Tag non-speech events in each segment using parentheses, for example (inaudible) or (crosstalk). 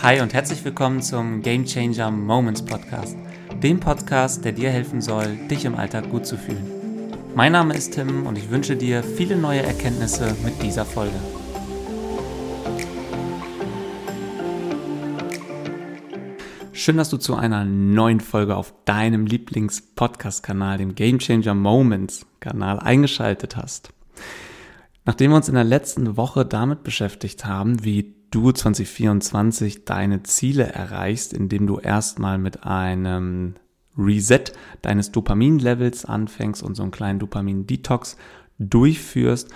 Hi und herzlich willkommen zum Game Changer Moments Podcast, dem Podcast, der dir helfen soll, dich im Alltag gut zu fühlen. Mein Name ist Tim und ich wünsche dir viele neue Erkenntnisse mit dieser Folge. Schön, dass du zu einer neuen Folge auf deinem Lieblings-Podcast-Kanal, dem Game Changer Moments Kanal, eingeschaltet hast. Nachdem wir uns in der letzten Woche damit beschäftigt haben, wie du 2024 deine Ziele erreichst, indem du erstmal mit einem Reset deines Dopamin-Levels anfängst und so einen kleinen Dopamin-Detox durchführst,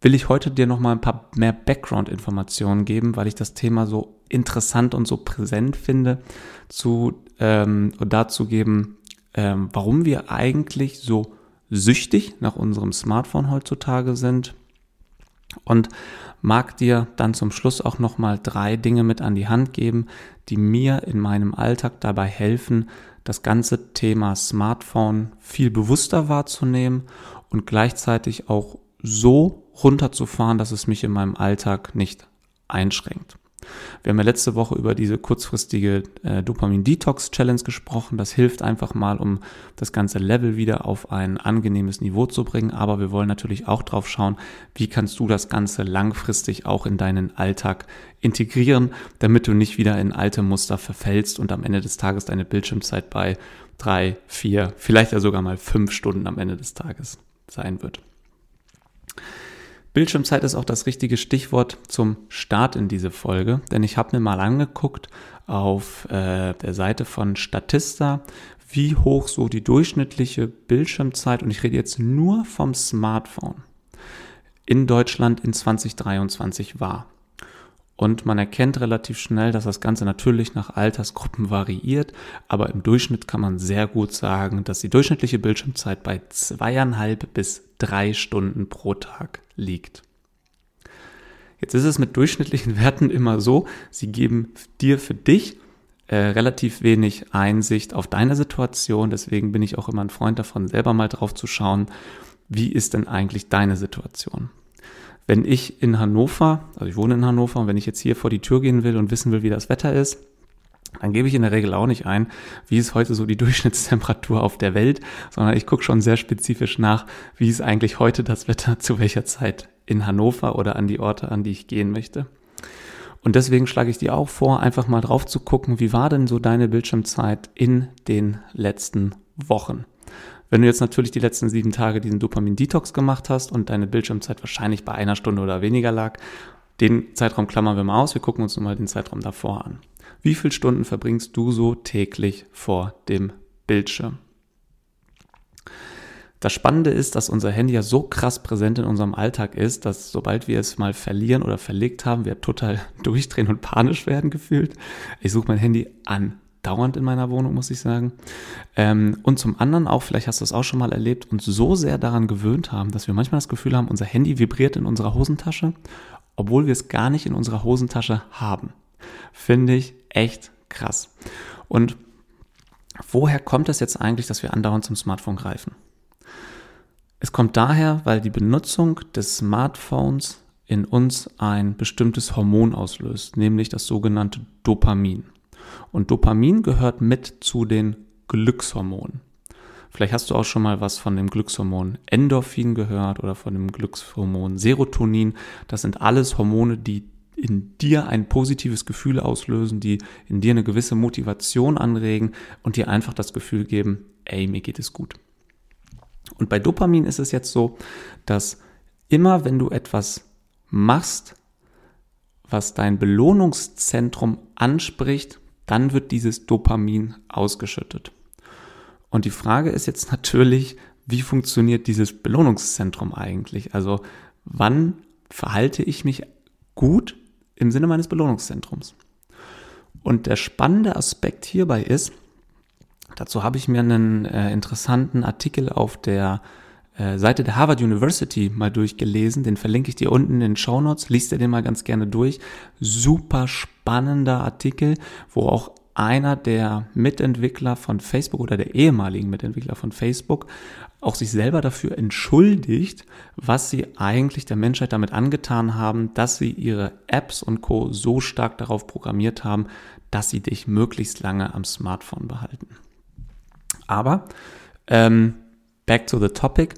will ich heute dir nochmal ein paar mehr Background-Informationen geben, weil ich das Thema so interessant und so präsent finde, zu, ähm, dazu geben, ähm, warum wir eigentlich so süchtig nach unserem Smartphone heutzutage sind. Und mag dir dann zum Schluss auch nochmal drei Dinge mit an die Hand geben, die mir in meinem Alltag dabei helfen, das ganze Thema Smartphone viel bewusster wahrzunehmen und gleichzeitig auch so runterzufahren, dass es mich in meinem Alltag nicht einschränkt. Wir haben ja letzte Woche über diese kurzfristige äh, Dopamin-Detox-Challenge gesprochen. Das hilft einfach mal, um das ganze Level wieder auf ein angenehmes Niveau zu bringen. Aber wir wollen natürlich auch drauf schauen, wie kannst du das Ganze langfristig auch in deinen Alltag integrieren, damit du nicht wieder in alte Muster verfällst und am Ende des Tages deine Bildschirmzeit bei drei, vier, vielleicht ja sogar mal fünf Stunden am Ende des Tages sein wird. Bildschirmzeit ist auch das richtige Stichwort zum Start in diese Folge, denn ich habe mir mal angeguckt auf äh, der Seite von Statista, wie hoch so die durchschnittliche Bildschirmzeit, und ich rede jetzt nur vom Smartphone, in Deutschland in 2023 war. Und man erkennt relativ schnell, dass das Ganze natürlich nach Altersgruppen variiert, aber im Durchschnitt kann man sehr gut sagen, dass die durchschnittliche Bildschirmzeit bei zweieinhalb bis drei Stunden pro Tag liegt. Jetzt ist es mit durchschnittlichen (laughs) Werten immer so, sie geben dir für dich äh, relativ wenig Einsicht auf deine Situation. Deswegen bin ich auch immer ein Freund davon, selber mal drauf zu schauen, wie ist denn eigentlich deine Situation. Wenn ich in Hannover, also ich wohne in Hannover, und wenn ich jetzt hier vor die Tür gehen will und wissen will, wie das Wetter ist, dann gebe ich in der Regel auch nicht ein, wie ist heute so die (laughs) Durchschnittstemperatur auf der Welt, sondern ich gucke schon sehr spezifisch nach, wie ist eigentlich heute das Wetter zu welcher Zeit in Hannover oder an die Orte, an die ich gehen möchte. Und deswegen schlage ich dir auch vor, einfach mal drauf zu gucken, wie war denn so deine Bildschirmzeit in den letzten Wochen. Wenn du jetzt natürlich die letzten sieben Tage diesen Dopamin-Detox gemacht hast und deine Bildschirmzeit wahrscheinlich bei einer Stunde oder weniger lag, den Zeitraum klammern wir mal aus, wir gucken uns nun mal den Zeitraum davor an. Wie viele Stunden verbringst du so täglich vor dem Bildschirm? Das Spannende ist, dass unser Handy ja so krass präsent in unserem Alltag ist, dass sobald wir es mal verlieren oder verlegt haben, wir total (laughs) durchdrehen und panisch werden gefühlt. Ich suche mein Handy andauernd in meiner Wohnung, muss ich sagen. Ähm, und zum anderen auch, vielleicht hast du es auch schon mal erlebt, uns so sehr daran gewöhnt haben, dass wir manchmal das Gefühl haben, unser Handy vibriert in unserer Hosentasche, obwohl wir es gar nicht in unserer Hosentasche haben. Finde ich echt krass. Und woher kommt es jetzt eigentlich, dass wir andauernd zum Smartphone greifen? Es kommt daher, weil die Benutzung des Smartphones in uns ein bestimmtes Hormon auslöst, nämlich das sogenannte Dopamin. Und Dopamin gehört mit zu den Glückshormonen. Vielleicht hast du auch schon mal was von dem Glückshormon Endorphin gehört oder von dem Glückshormon Serotonin. Das sind alles Hormone, die in dir ein positives Gefühl auslösen, die in dir eine gewisse Motivation anregen und dir einfach das Gefühl geben, ey, mir geht es gut. Und bei Dopamin ist es jetzt so, dass immer wenn du etwas machst, was dein Belohnungszentrum anspricht, dann wird dieses Dopamin ausgeschüttet. Und die Frage ist jetzt natürlich, wie funktioniert dieses Belohnungszentrum eigentlich? Also wann verhalte ich mich gut im Sinne meines Belohnungszentrums? Und der spannende Aspekt hierbei ist, Dazu habe ich mir einen äh, interessanten Artikel auf der Seite der Harvard University mal durchgelesen. Den verlinke ich dir unten in den Show Notes. Lies dir den mal ganz gerne durch. Super spannender Artikel, wo auch einer der Mitentwickler von Facebook oder der ehemaligen Mitentwickler von Facebook auch sich selber dafür entschuldigt, was sie eigentlich der Menschheit damit angetan haben, dass sie ihre Apps und Co so stark darauf programmiert haben, dass sie dich möglichst lange am Smartphone behalten. Aber ähm, back to the topic.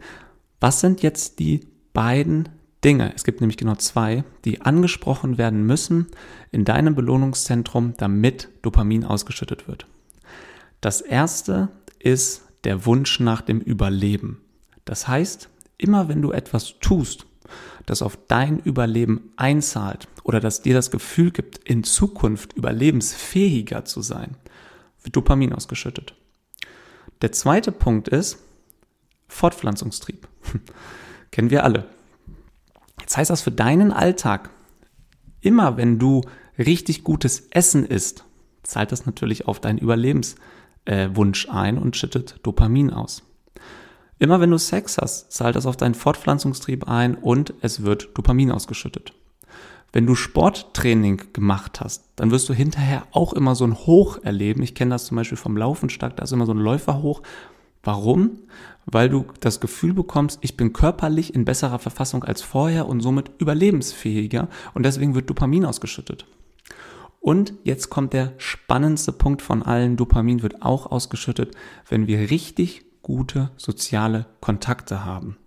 Was sind jetzt die beiden Dinge, es gibt nämlich genau zwei, die angesprochen werden müssen in deinem Belohnungszentrum, damit Dopamin ausgeschüttet wird. Das erste ist der Wunsch nach dem Überleben. Das heißt, immer wenn du etwas tust, das auf dein Überleben einzahlt oder das dir das Gefühl gibt, in Zukunft überlebensfähiger zu sein, wird Dopamin ausgeschüttet. Der zweite Punkt ist Fortpflanzungstrieb. (laughs) Kennen wir alle. Jetzt heißt das für deinen Alltag, immer wenn du richtig gutes Essen isst, zahlt das natürlich auf deinen Überlebenswunsch äh, ein und schüttet Dopamin aus. Immer wenn du Sex hast, zahlt das auf deinen Fortpflanzungstrieb ein und es wird Dopamin ausgeschüttet. Wenn du Sporttraining gemacht hast, dann wirst du hinterher auch immer so ein Hoch erleben. Ich kenne das zum Beispiel vom Laufen stark, da ist immer so ein Läuferhoch. Warum? Weil du das Gefühl bekommst, ich bin körperlich in besserer Verfassung als vorher und somit überlebensfähiger und deswegen wird Dopamin ausgeschüttet. Und jetzt kommt der spannendste Punkt von allen. Dopamin wird auch ausgeschüttet, wenn wir richtig gute soziale Kontakte haben.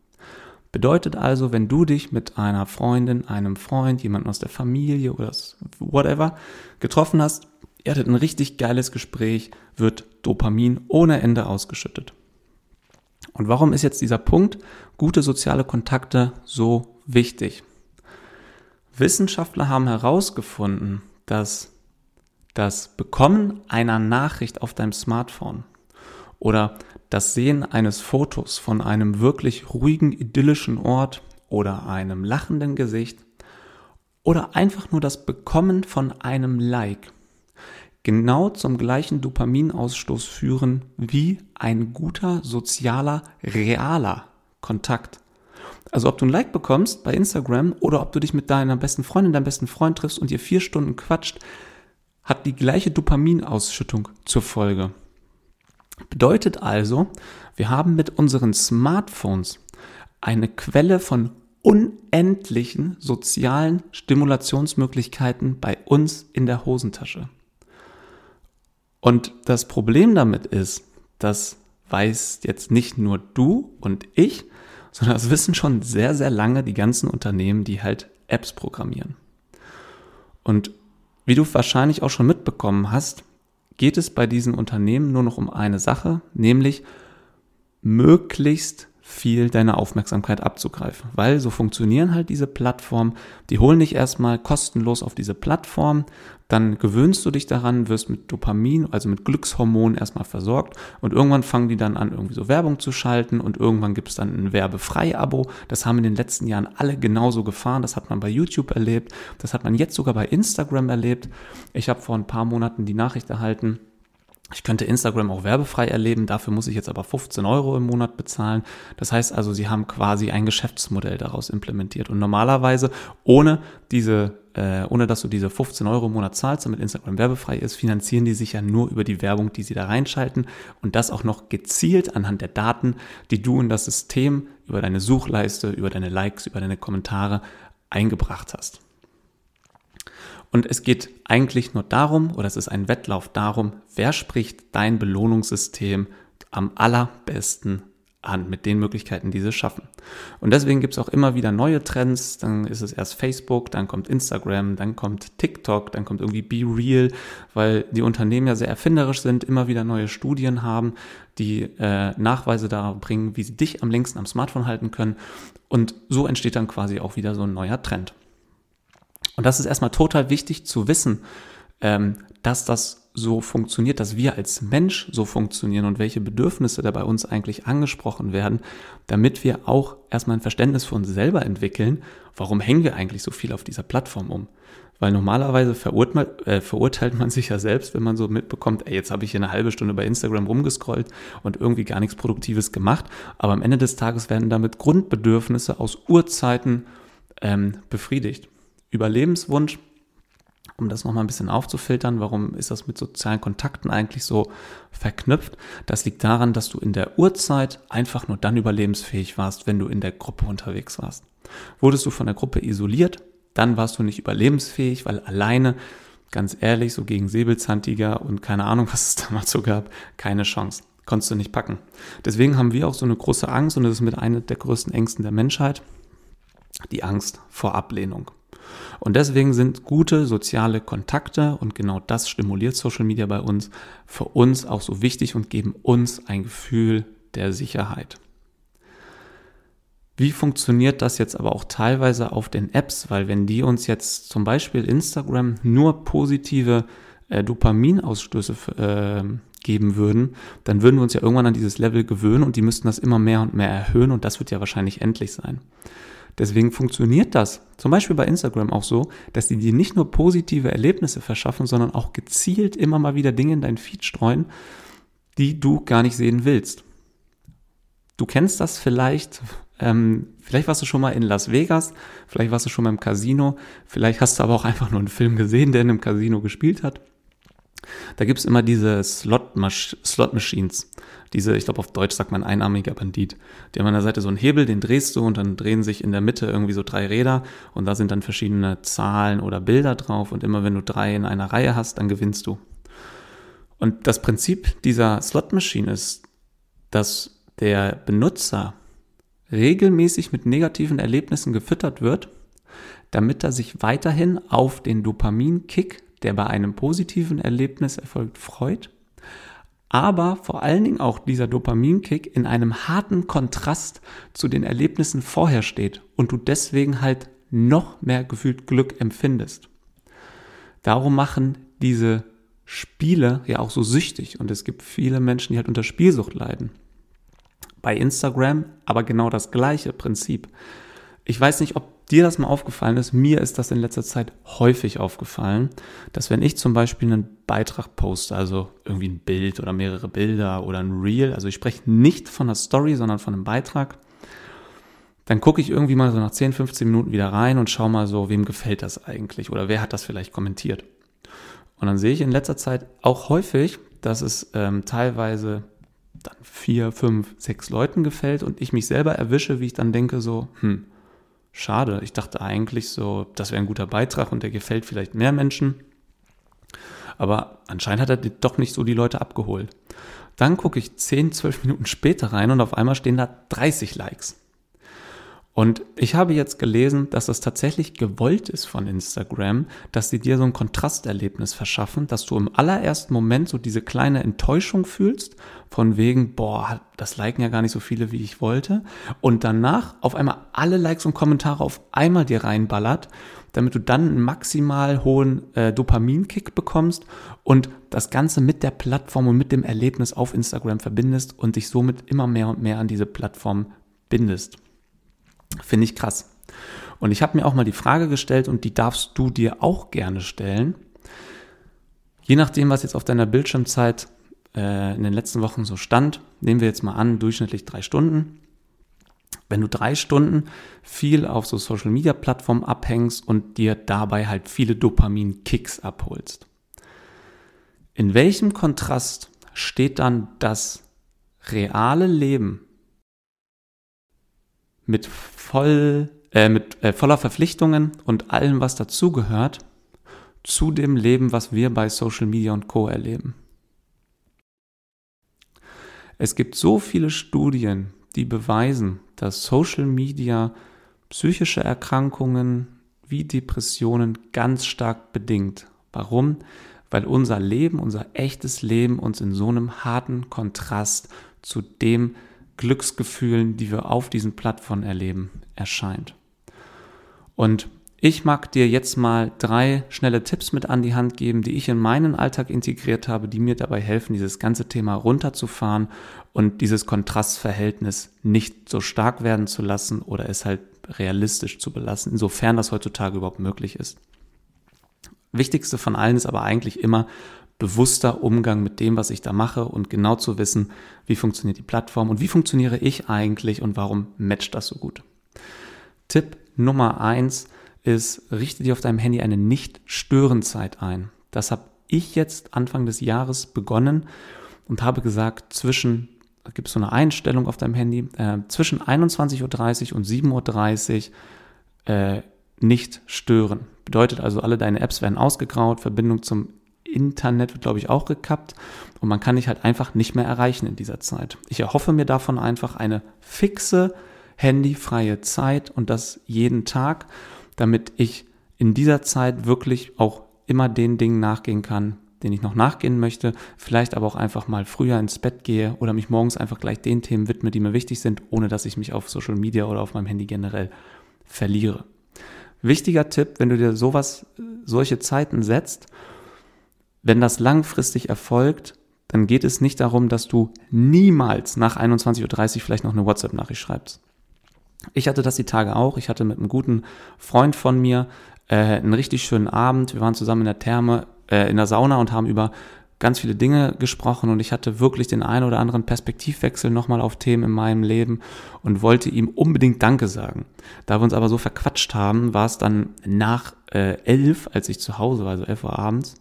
Bedeutet also, wenn du dich mit einer Freundin, einem Freund, jemandem aus der Familie oder whatever getroffen hast, ihr hattet ein richtig geiles Gespräch, wird Dopamin ohne Ende ausgeschüttet. Und warum ist jetzt dieser Punkt gute soziale Kontakte so wichtig? Wissenschaftler haben herausgefunden, dass das Bekommen einer Nachricht auf deinem Smartphone oder das Sehen eines Fotos von einem wirklich ruhigen, idyllischen Ort oder einem lachenden Gesicht oder einfach nur das Bekommen von einem Like genau zum gleichen Dopaminausstoß führen wie ein guter sozialer, realer Kontakt. Also ob du ein Like bekommst bei Instagram oder ob du dich mit deiner besten Freundin, deinem besten Freund triffst und ihr vier Stunden quatscht, hat die gleiche Dopaminausschüttung zur Folge. Bedeutet also, wir haben mit unseren Smartphones eine Quelle von unendlichen sozialen Stimulationsmöglichkeiten bei uns in der Hosentasche. Und das Problem damit ist, das weiß jetzt nicht nur du und ich, sondern das wissen schon sehr, sehr lange die ganzen Unternehmen, die halt Apps programmieren. Und wie du wahrscheinlich auch schon mitbekommen hast, geht es bei diesen Unternehmen nur noch um eine Sache, nämlich möglichst viel deine Aufmerksamkeit abzugreifen. Weil so funktionieren halt diese Plattformen. Die holen dich erstmal kostenlos auf diese Plattform, dann gewöhnst du dich daran, wirst mit Dopamin, also mit Glückshormonen erstmal versorgt und irgendwann fangen die dann an, irgendwie so Werbung zu schalten und irgendwann gibt es dann ein Werbefrei-Abo. Das haben in den letzten Jahren alle genauso gefahren. Das hat man bei YouTube erlebt, das hat man jetzt sogar bei Instagram erlebt. Ich habe vor ein paar Monaten die Nachricht erhalten, ich könnte Instagram auch werbefrei erleben, dafür muss ich jetzt aber 15 Euro im Monat bezahlen. Das heißt also, sie haben quasi ein Geschäftsmodell daraus implementiert. Und normalerweise, ohne diese, äh, ohne dass du diese 15 Euro im Monat zahlst, damit Instagram werbefrei ist, finanzieren die sich ja nur über die Werbung, die sie da reinschalten. Und das auch noch gezielt anhand der Daten, die du in das System über deine Suchleiste, über deine Likes, über deine Kommentare eingebracht hast. Und es geht eigentlich nur darum, oder es ist ein Wettlauf darum, wer spricht dein Belohnungssystem am allerbesten an mit den Möglichkeiten, die sie schaffen. Und deswegen gibt es auch immer wieder neue Trends. Dann ist es erst Facebook, dann kommt Instagram, dann kommt TikTok, dann kommt irgendwie Be Real, weil die Unternehmen ja sehr erfinderisch sind, immer wieder neue Studien haben, die äh, Nachweise darauf bringen, wie sie dich am längsten am Smartphone halten können. Und so entsteht dann quasi auch wieder so ein neuer Trend. Und das ist erstmal total wichtig zu wissen, ähm, dass das so funktioniert, dass wir als Mensch so funktionieren und welche Bedürfnisse da bei uns eigentlich angesprochen werden, damit wir auch erstmal ein Verständnis für uns selber entwickeln, warum hängen wir eigentlich so viel auf dieser Plattform um. Weil normalerweise verurteilt, äh, verurteilt man sich ja selbst, wenn man so mitbekommt, ey, jetzt habe ich hier eine halbe Stunde bei Instagram rumgescrollt und irgendwie gar nichts Produktives gemacht. Aber am Ende des Tages werden damit Grundbedürfnisse aus Urzeiten ähm, befriedigt. Überlebenswunsch um das nochmal ein bisschen aufzufiltern, warum ist das mit sozialen Kontakten eigentlich so verknüpft? Das liegt daran, dass du in der Urzeit einfach nur dann überlebensfähig warst, wenn du in der Gruppe unterwegs warst. Wurdest du von der Gruppe isoliert, dann warst du nicht überlebensfähig, weil alleine, ganz ehrlich, so gegen Säbelzahntiger und keine Ahnung, (laughs) was es damals so gab, keine Chance. Konntest du nicht packen. Deswegen haben wir auch so eine große Angst und das ist mit einer der größten Ängsten der Menschheit, die Angst vor Ablehnung. Und deswegen sind gute soziale Kontakte, und genau das stimuliert Social Media bei uns, für uns auch so wichtig und geben uns ein Gefühl der Sicherheit. Wie funktioniert das jetzt aber auch teilweise auf den Apps? Weil wenn die uns jetzt zum Beispiel Instagram nur positive äh, Dopaminausstöße äh, geben würden, dann würden wir uns ja irgendwann an dieses Level gewöhnen und die müssten das immer mehr und mehr erhöhen und das wird ja wahrscheinlich endlich sein. Deswegen funktioniert das zum Beispiel bei Instagram auch so, dass die dir nicht nur positive Erlebnisse verschaffen, sondern auch gezielt immer mal wieder Dinge in dein Feed streuen, die du gar nicht sehen willst. Du kennst das vielleicht, ähm, vielleicht warst du schon mal in Las Vegas, vielleicht warst du schon mal im Casino, vielleicht hast du aber auch einfach nur einen Film gesehen, der in einem Casino gespielt hat. Da gibt's immer diese Slot-Machines. Diese, ich glaube auf Deutsch sagt man einarmiger Bandit. Die haben an der Seite so einen Hebel, den drehst du und dann drehen sich in der Mitte irgendwie so drei Räder und da sind dann verschiedene Zahlen oder Bilder drauf und immer wenn du drei in einer Reihe hast, dann gewinnst du. Und das Prinzip dieser Slot-Machine ist, dass der Benutzer regelmäßig mit negativen Erlebnissen gefüttert wird, damit er sich weiterhin auf den Dopaminkick der bei einem positiven Erlebnis erfolgt, freut, aber vor allen Dingen auch dieser Dopaminkick in einem harten Kontrast zu den Erlebnissen vorher steht und du deswegen halt noch mehr gefühlt Glück empfindest. Darum machen diese Spiele ja auch so süchtig und es gibt viele Menschen, die halt unter Spielsucht leiden. Bei Instagram aber genau das gleiche Prinzip. Ich weiß nicht, ob dir das mal aufgefallen ist, mir ist das in letzter Zeit häufig aufgefallen, dass wenn ich zum Beispiel einen Beitrag poste, also irgendwie ein Bild oder mehrere Bilder oder ein Reel, also ich spreche nicht von einer Story, sondern von einem Beitrag, dann gucke ich irgendwie mal so nach 10, 15 Minuten wieder rein und schaue mal so, wem gefällt das eigentlich oder wer hat das vielleicht kommentiert. Und dann sehe ich in letzter Zeit auch häufig, dass es ähm, teilweise dann vier, fünf, sechs Leuten gefällt und ich mich selber erwische, wie ich dann denke so, hm, Schade. Ich dachte eigentlich so, das wäre ein guter Beitrag und der gefällt vielleicht mehr Menschen. Aber anscheinend hat er doch nicht so die Leute abgeholt. Dann gucke ich 10, 12 Minuten später rein und auf einmal stehen da 30 Likes. Und ich habe jetzt gelesen, dass es tatsächlich gewollt ist von Instagram, dass sie dir so ein Kontrasterlebnis verschaffen, dass du im allerersten Moment so diese kleine Enttäuschung fühlst, von wegen, boah, das liken ja gar nicht so viele, wie ich wollte. Und danach auf einmal alle Likes und Kommentare auf einmal dir reinballert, damit du dann einen maximal hohen äh, Dopaminkick bekommst und das Ganze mit der Plattform und mit dem Erlebnis auf Instagram verbindest und dich somit immer mehr und mehr an diese Plattform bindest. Finde ich krass. Und ich habe mir auch mal die Frage gestellt und die darfst du dir auch gerne stellen. Je nachdem, was jetzt auf deiner Bildschirmzeit äh, in den letzten Wochen so stand, nehmen wir jetzt mal an, durchschnittlich drei Stunden. Wenn du drei Stunden viel auf so Social Media Plattformen abhängst und dir dabei halt viele Dopamin-Kicks abholst. In welchem Kontrast steht dann das reale Leben mit voll, äh, mit äh, voller Verpflichtungen und allem, was dazugehört, zu dem Leben, was wir bei Social Media und Co. erleben. Es gibt so viele Studien, die beweisen, dass Social Media psychische Erkrankungen wie Depressionen ganz stark bedingt. Warum? Weil unser Leben, unser echtes Leben uns in so einem harten Kontrast zu dem Glücksgefühlen, die wir auf diesen Plattformen erleben, erscheint. Und ich mag dir jetzt mal drei schnelle Tipps mit an die Hand geben, die ich in meinen Alltag integriert habe, die mir dabei helfen, dieses ganze Thema runterzufahren und dieses Kontrastverhältnis nicht so stark werden zu lassen oder es halt realistisch zu belassen, insofern das heutzutage überhaupt möglich ist. Wichtigste von allen ist aber eigentlich immer, bewusster Umgang mit dem, was ich da mache und genau zu wissen, wie funktioniert die Plattform und wie funktioniere ich eigentlich und warum matcht das so gut. Tipp Nummer eins ist, richte dir auf deinem Handy eine Nicht-Stören-Zeit ein. Das habe ich jetzt Anfang des Jahres begonnen und habe gesagt, zwischen, da gibt es so eine Einstellung auf deinem Handy, äh, zwischen 21.30 Uhr und 7.30 Uhr äh, nicht stören. Bedeutet also, alle deine Apps werden ausgegraut, Verbindung zum Internet wird, glaube ich, auch gekappt und man kann dich halt einfach nicht mehr erreichen in dieser Zeit. Ich erhoffe mir davon einfach eine fixe, handyfreie Zeit und das jeden Tag, damit ich in dieser Zeit wirklich auch immer den Dingen nachgehen kann, den ich noch nachgehen möchte, vielleicht aber auch einfach mal früher ins Bett gehe oder mich morgens einfach gleich den Themen widme, die mir wichtig sind, ohne dass ich mich auf Social Media oder auf meinem Handy generell verliere. Wichtiger Tipp, wenn du dir sowas, solche Zeiten setzt, wenn das langfristig erfolgt, dann geht es nicht darum, dass du niemals nach 21.30 Uhr vielleicht noch eine WhatsApp-Nachricht schreibst. Ich hatte das die Tage auch. Ich hatte mit einem guten Freund von mir äh, einen richtig schönen Abend. Wir waren zusammen in der Therme, äh, in der Sauna und haben über ganz viele Dinge gesprochen und ich hatte wirklich den einen oder anderen Perspektivwechsel nochmal auf Themen in meinem Leben und wollte ihm unbedingt Danke sagen. Da wir uns aber so verquatscht haben, war es dann nach äh, elf, als ich zu Hause war, also elf Uhr abends.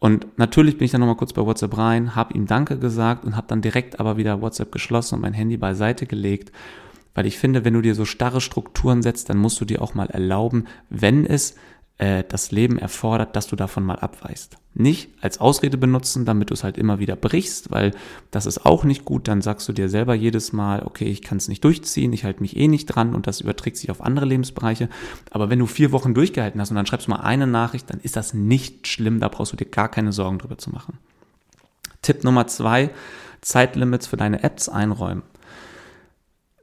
Und natürlich bin ich dann nochmal kurz bei WhatsApp rein, habe ihm Danke gesagt und habe dann direkt aber wieder WhatsApp geschlossen und mein Handy beiseite gelegt weil ich finde, wenn du dir so starre Strukturen setzt, dann musst du dir auch mal erlauben, wenn es äh, das Leben erfordert, dass du davon mal abweichst. Nicht als Ausrede benutzen, damit du es halt immer wieder brichst, weil das ist auch nicht gut. Dann sagst du dir selber jedes Mal, okay, ich kann es nicht durchziehen, ich halte mich eh nicht dran und das überträgt sich auf andere Lebensbereiche. Aber wenn du vier Wochen durchgehalten hast und dann schreibst du mal eine Nachricht, dann ist das nicht schlimm, da brauchst du dir gar keine Sorgen drüber zu machen. Tipp Nummer zwei, Zeitlimits für deine Apps einräumen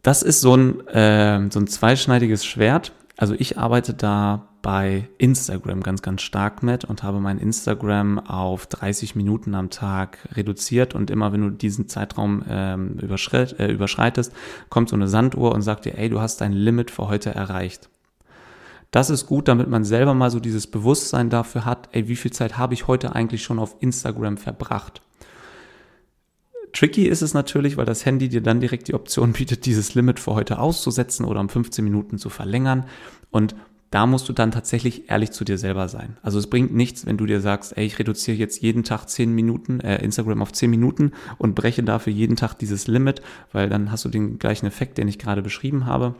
das ist so ein, äh, so ein zweischneidiges Schwert. Also ich arbeite da bei Instagram ganz, ganz stark mit und habe mein Instagram auf 30 Minuten am Tag reduziert und immer wenn du diesen Zeitraum ähm, überschreit, äh, überschreitest, kommt so eine Sanduhr und sagt dir, ey, du hast dein Limit für heute erreicht. Das ist gut, damit man selber mal so dieses Bewusstsein dafür hat, ey, wie viel Zeit habe ich heute eigentlich schon auf Instagram verbracht? Tricky ist es natürlich, weil das Handy dir dann direkt die Option bietet, dieses Limit für heute auszusetzen oder um 15 Minuten zu verlängern. Und da musst du dann tatsächlich ehrlich zu dir selber sein. Also es bringt nichts, wenn du dir sagst, ey, ich reduziere jetzt jeden Tag 10 Minuten, äh, Instagram auf 10 Minuten und breche dafür jeden Tag dieses Limit, weil dann hast du den gleichen Effekt, den ich gerade beschrieben habe.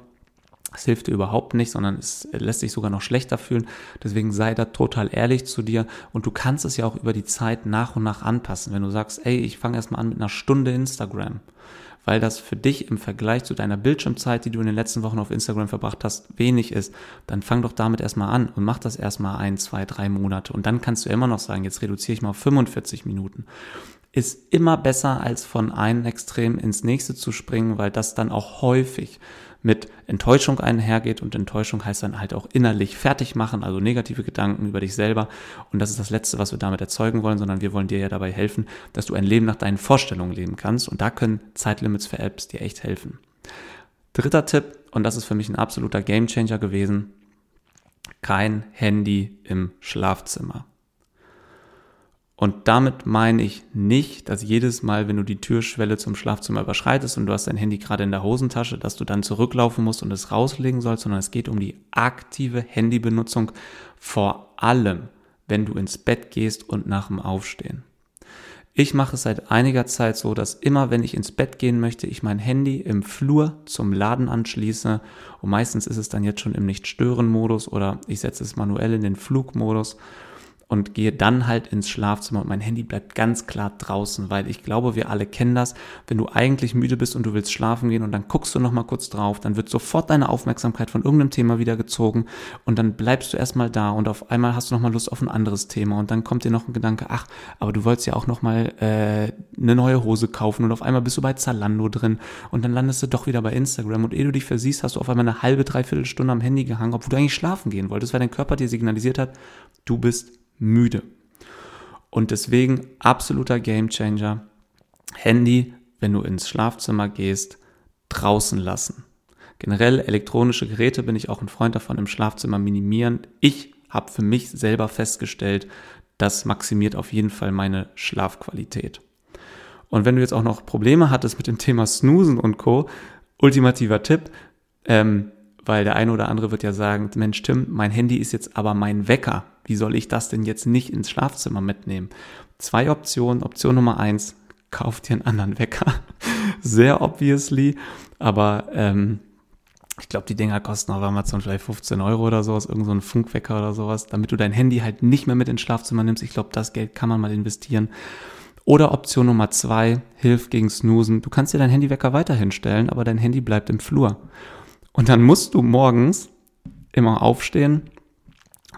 Es hilft dir überhaupt nicht, sondern es lässt sich sogar noch schlechter fühlen. Deswegen sei da total ehrlich zu dir und du kannst es ja auch über die Zeit nach und nach anpassen. Wenn du sagst, ey, ich fange erstmal an mit einer Stunde Instagram, weil das für dich im Vergleich zu deiner Bildschirmzeit, die du in den letzten Wochen auf Instagram verbracht hast, wenig ist, dann fang doch damit erstmal an und mach das erstmal ein, zwei, drei Monate. Und dann kannst du immer noch sagen, jetzt reduziere ich mal auf 45 Minuten ist immer besser, als von einem Extrem ins nächste zu springen, weil das dann auch häufig mit Enttäuschung einhergeht und Enttäuschung heißt dann halt auch innerlich fertig machen, also negative Gedanken über dich selber und das ist das Letzte, was wir damit erzeugen wollen, sondern wir wollen dir ja dabei helfen, dass du ein Leben nach deinen Vorstellungen leben kannst und da können Zeitlimits für Apps dir echt helfen. Dritter Tipp, und das ist für mich ein absoluter Gamechanger gewesen, kein Handy im Schlafzimmer. Und damit meine ich nicht, dass jedes Mal, wenn du die Türschwelle zum Schlafzimmer überschreitest und du hast dein Handy gerade in der Hosentasche, dass du dann zurücklaufen musst und es rauslegen sollst, sondern es geht um die aktive Handybenutzung, vor allem, wenn du ins Bett gehst und nach dem Aufstehen. Ich mache es seit einiger Zeit so, dass immer, wenn ich ins Bett gehen möchte, ich mein Handy im Flur zum Laden anschließe und meistens ist es dann jetzt schon im Nicht-Stören-Modus oder ich setze es manuell in den Flugmodus und gehe dann halt ins Schlafzimmer und mein Handy bleibt ganz klar draußen, weil ich glaube, wir alle kennen das, wenn du eigentlich müde bist und du willst schlafen gehen und dann guckst du noch mal kurz drauf, dann wird sofort deine Aufmerksamkeit von irgendeinem Thema wieder gezogen und dann bleibst du erstmal da und auf einmal hast du noch mal Lust auf ein anderes Thema und dann kommt dir noch ein Gedanke, ach, aber du wolltest ja auch noch mal äh, eine neue Hose kaufen und auf einmal bist du bei Zalando drin und dann landest du doch wieder bei Instagram und ehe du dich versiehst, hast du auf einmal eine halbe, dreiviertel Stunde am Handy gehangen, obwohl du eigentlich schlafen gehen wolltest, weil dein Körper dir signalisiert hat, du bist müde. Und deswegen absoluter Gamechanger. Handy, wenn du ins Schlafzimmer gehst, draußen lassen. Generell elektronische Geräte bin ich auch ein Freund davon im Schlafzimmer minimieren. Ich habe für mich selber festgestellt, das maximiert auf jeden Fall meine Schlafqualität. Und wenn du jetzt auch noch Probleme hattest mit dem Thema Snoosen und Co., ultimativer Tipp, ähm, weil der eine oder andere wird ja sagen, Mensch Tim, mein Handy ist jetzt aber mein Wecker. Wie soll ich das denn jetzt nicht ins Schlafzimmer mitnehmen? Zwei Optionen. Option Nummer eins, kauf dir einen anderen Wecker. (laughs) Sehr obviously, aber ähm, ich glaube, die Dinger kosten auf Amazon vielleicht 15 Euro oder sowas, irgend so ein Funkwecker oder sowas, damit du dein Handy halt nicht mehr mit ins Schlafzimmer nimmst. Ich glaube, das Geld kann man mal investieren. Oder Option Nummer zwei, hilf gegen Snoosen. Du kannst dir dein Handywecker weiterhin stellen, aber dein Handy bleibt im Flur. Und dann musst du morgens immer aufstehen,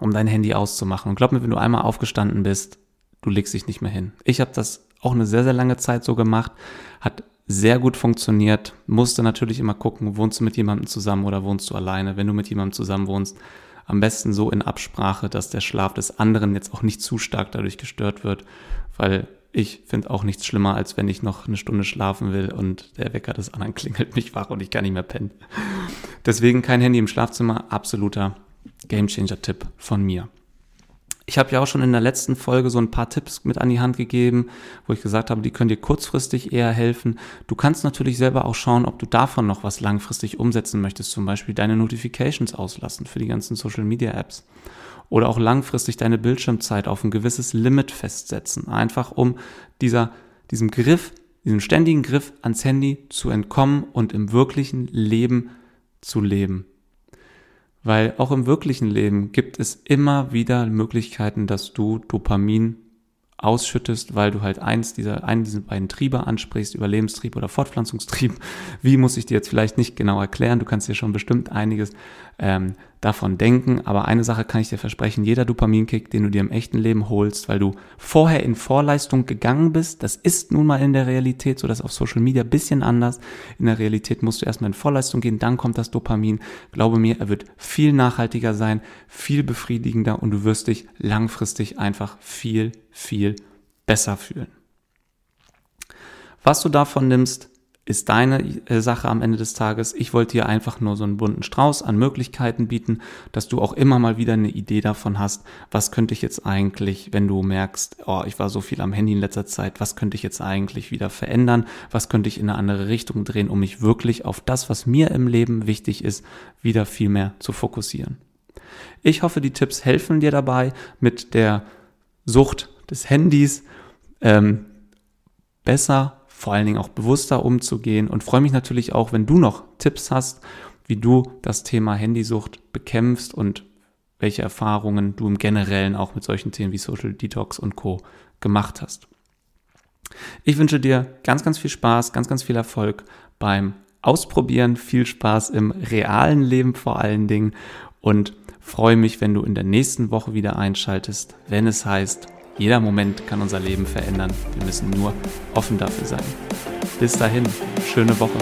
um dein Handy auszumachen. Und glaub mir, wenn du einmal aufgestanden bist, du legst dich nicht mehr hin. Ich habe das auch eine sehr, sehr lange Zeit so gemacht, hat sehr gut funktioniert. Musste natürlich immer gucken, wohnst du mit jemandem zusammen oder wohnst du alleine. Wenn du mit jemandem zusammen wohnst, am besten so in Absprache, dass der Schlaf des anderen jetzt auch nicht zu stark dadurch gestört wird, weil ich finde auch nichts schlimmer, als wenn ich noch eine Stunde schlafen will und der Wecker des anderen (laughs) klingelt mich wach und ich kann nicht mehr pennen. Deswegen kein Handy im Schlafzimmer, absoluter Gamechanger-Tipp von mir. Ich habe ja auch schon in der letzten Folge so ein paar Tipps mit an die Hand gegeben, wo ich gesagt habe, die können dir kurzfristig eher helfen. Du kannst natürlich selber auch schauen, ob du davon noch was langfristig umsetzen möchtest, zum Beispiel deine Notifications auslassen für die ganzen Social Media Apps oder auch langfristig deine Bildschirmzeit auf ein gewisses Limit festsetzen, einfach um dieser, diesem Griff, diesem ständigen Griff ans Handy zu entkommen und im wirklichen Leben zu leben. Weil auch im wirklichen Leben gibt es immer wieder Möglichkeiten, dass du Dopamin ausschüttest, weil du halt eins dieser, einen dieser beiden Triebe ansprichst, Überlebenstrieb oder Fortpflanzungstrieb. Wie muss ich dir jetzt vielleicht nicht genau erklären? Du kannst dir schon bestimmt einiges ähm, davon denken. Aber eine Sache kann ich dir versprechen, jeder Dopaminkick, den du dir im echten Leben holst, weil du vorher in Vorleistung gegangen bist, das ist nun mal in der Realität so, das auf Social Media bisschen anders. In der Realität musst du erstmal in Vorleistung gehen, dann kommt das Dopamin. Glaube mir, er wird viel nachhaltiger sein, viel befriedigender und du wirst dich langfristig einfach viel, viel besser fühlen. Was du davon nimmst, ist deine äh, Sache am Ende des Tages. Ich wollte dir einfach nur so einen bunten Strauß an Möglichkeiten bieten, dass du auch immer mal wieder eine Idee davon hast, was könnte ich jetzt eigentlich, wenn du merkst, oh, ich war so viel am Handy in letzter Zeit, was könnte ich jetzt eigentlich wieder verändern, was könnte ich in eine andere Richtung drehen, um mich wirklich auf das, was mir im Leben wichtig ist, wieder viel mehr zu fokussieren. Ich hoffe, die Tipps helfen dir dabei, mit der Sucht des Handys ähm, besser vor allen Dingen auch bewusster umzugehen. Und freue mich natürlich auch, wenn du noch Tipps hast, wie du das Thema Handysucht bekämpfst und welche Erfahrungen du im Generellen auch mit solchen Themen wie Social Detox und Co. gemacht hast. Ich wünsche dir ganz, ganz viel Spaß, ganz, ganz viel Erfolg beim Ausprobieren, viel Spaß im realen Leben vor allen Dingen. Und freue mich, wenn du in der nächsten Woche wieder einschaltest, wenn es heißt jeder Moment kann unser Leben verändern. Wir müssen nur offen dafür sein. Bis dahin, schöne Woche.